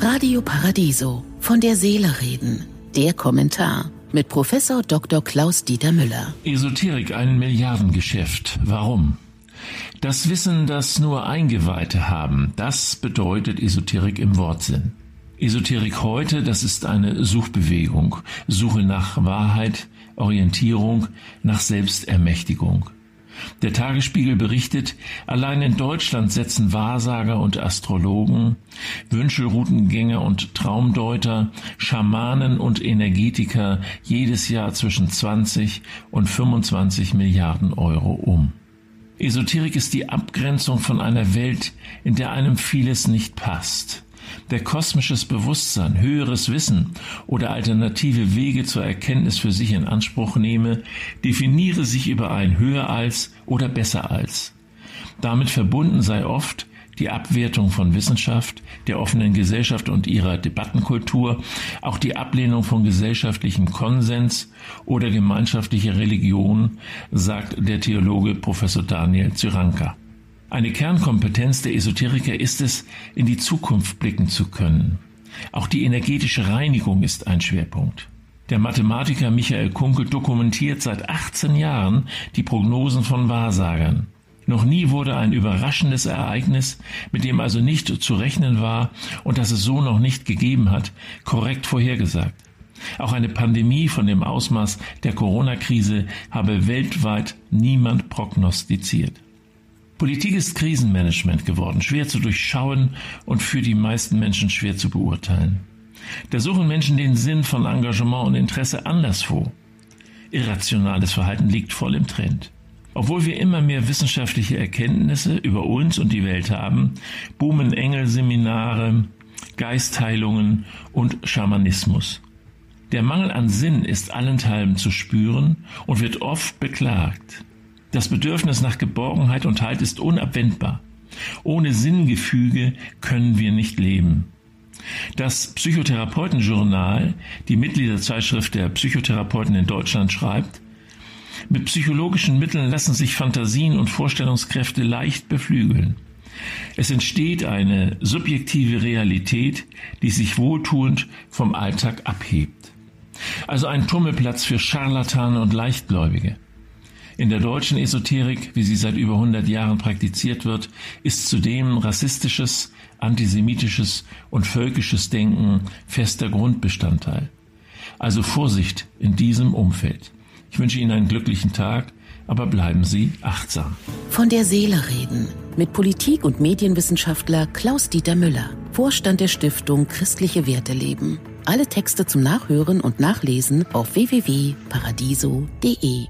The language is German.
Radio Paradiso. Von der Seele reden. Der Kommentar mit Professor Dr. Klaus Dieter Müller. Esoterik ein Milliardengeschäft. Warum? Das Wissen, das nur Eingeweihte haben, das bedeutet Esoterik im Wortsinn. Esoterik heute, das ist eine Suchbewegung, Suche nach Wahrheit, Orientierung, nach Selbstermächtigung. Der Tagesspiegel berichtet, allein in Deutschland setzen Wahrsager und Astrologen, Wünschelroutengänger und Traumdeuter, Schamanen und Energetiker jedes Jahr zwischen 20 und 25 Milliarden Euro um. Esoterik ist die Abgrenzung von einer Welt, in der einem vieles nicht passt der kosmisches Bewusstsein, höheres Wissen oder alternative Wege zur Erkenntnis für sich in Anspruch nehme, definiere sich über ein höher als oder besser als. Damit verbunden sei oft die Abwertung von Wissenschaft, der offenen Gesellschaft und ihrer Debattenkultur, auch die Ablehnung von gesellschaftlichem Konsens oder gemeinschaftlicher Religion, sagt der Theologe Professor Daniel Zyranka. Eine Kernkompetenz der Esoteriker ist es, in die Zukunft blicken zu können. Auch die energetische Reinigung ist ein Schwerpunkt. Der Mathematiker Michael Kunkel dokumentiert seit 18 Jahren die Prognosen von Wahrsagern. Noch nie wurde ein überraschendes Ereignis, mit dem also nicht zu rechnen war und das es so noch nicht gegeben hat, korrekt vorhergesagt. Auch eine Pandemie von dem Ausmaß der Corona-Krise habe weltweit niemand prognostiziert. Politik ist Krisenmanagement geworden, schwer zu durchschauen und für die meisten Menschen schwer zu beurteilen. Da suchen Menschen den Sinn von Engagement und Interesse anderswo. Irrationales Verhalten liegt voll im Trend. Obwohl wir immer mehr wissenschaftliche Erkenntnisse über uns und die Welt haben, boomen Engelseminare, Geistheilungen und Schamanismus. Der Mangel an Sinn ist allenthalben zu spüren und wird oft beklagt. Das Bedürfnis nach Geborgenheit und Halt ist unabwendbar. Ohne Sinngefüge können wir nicht leben. Das Psychotherapeutenjournal, die Mitgliederzeitschrift der Psychotherapeuten in Deutschland, schreibt, mit psychologischen Mitteln lassen sich Fantasien und Vorstellungskräfte leicht beflügeln. Es entsteht eine subjektive Realität, die sich wohltuend vom Alltag abhebt. Also ein Tummelplatz für Scharlatane und Leichtgläubige. In der deutschen Esoterik, wie sie seit über 100 Jahren praktiziert wird, ist zudem rassistisches, antisemitisches und völkisches Denken fester Grundbestandteil. Also Vorsicht in diesem Umfeld. Ich wünsche Ihnen einen glücklichen Tag, aber bleiben Sie achtsam. Von der Seele reden mit Politik- und Medienwissenschaftler Klaus-Dieter Müller, Vorstand der Stiftung Christliche Werte leben. Alle Texte zum Nachhören und Nachlesen auf www.paradiso.de.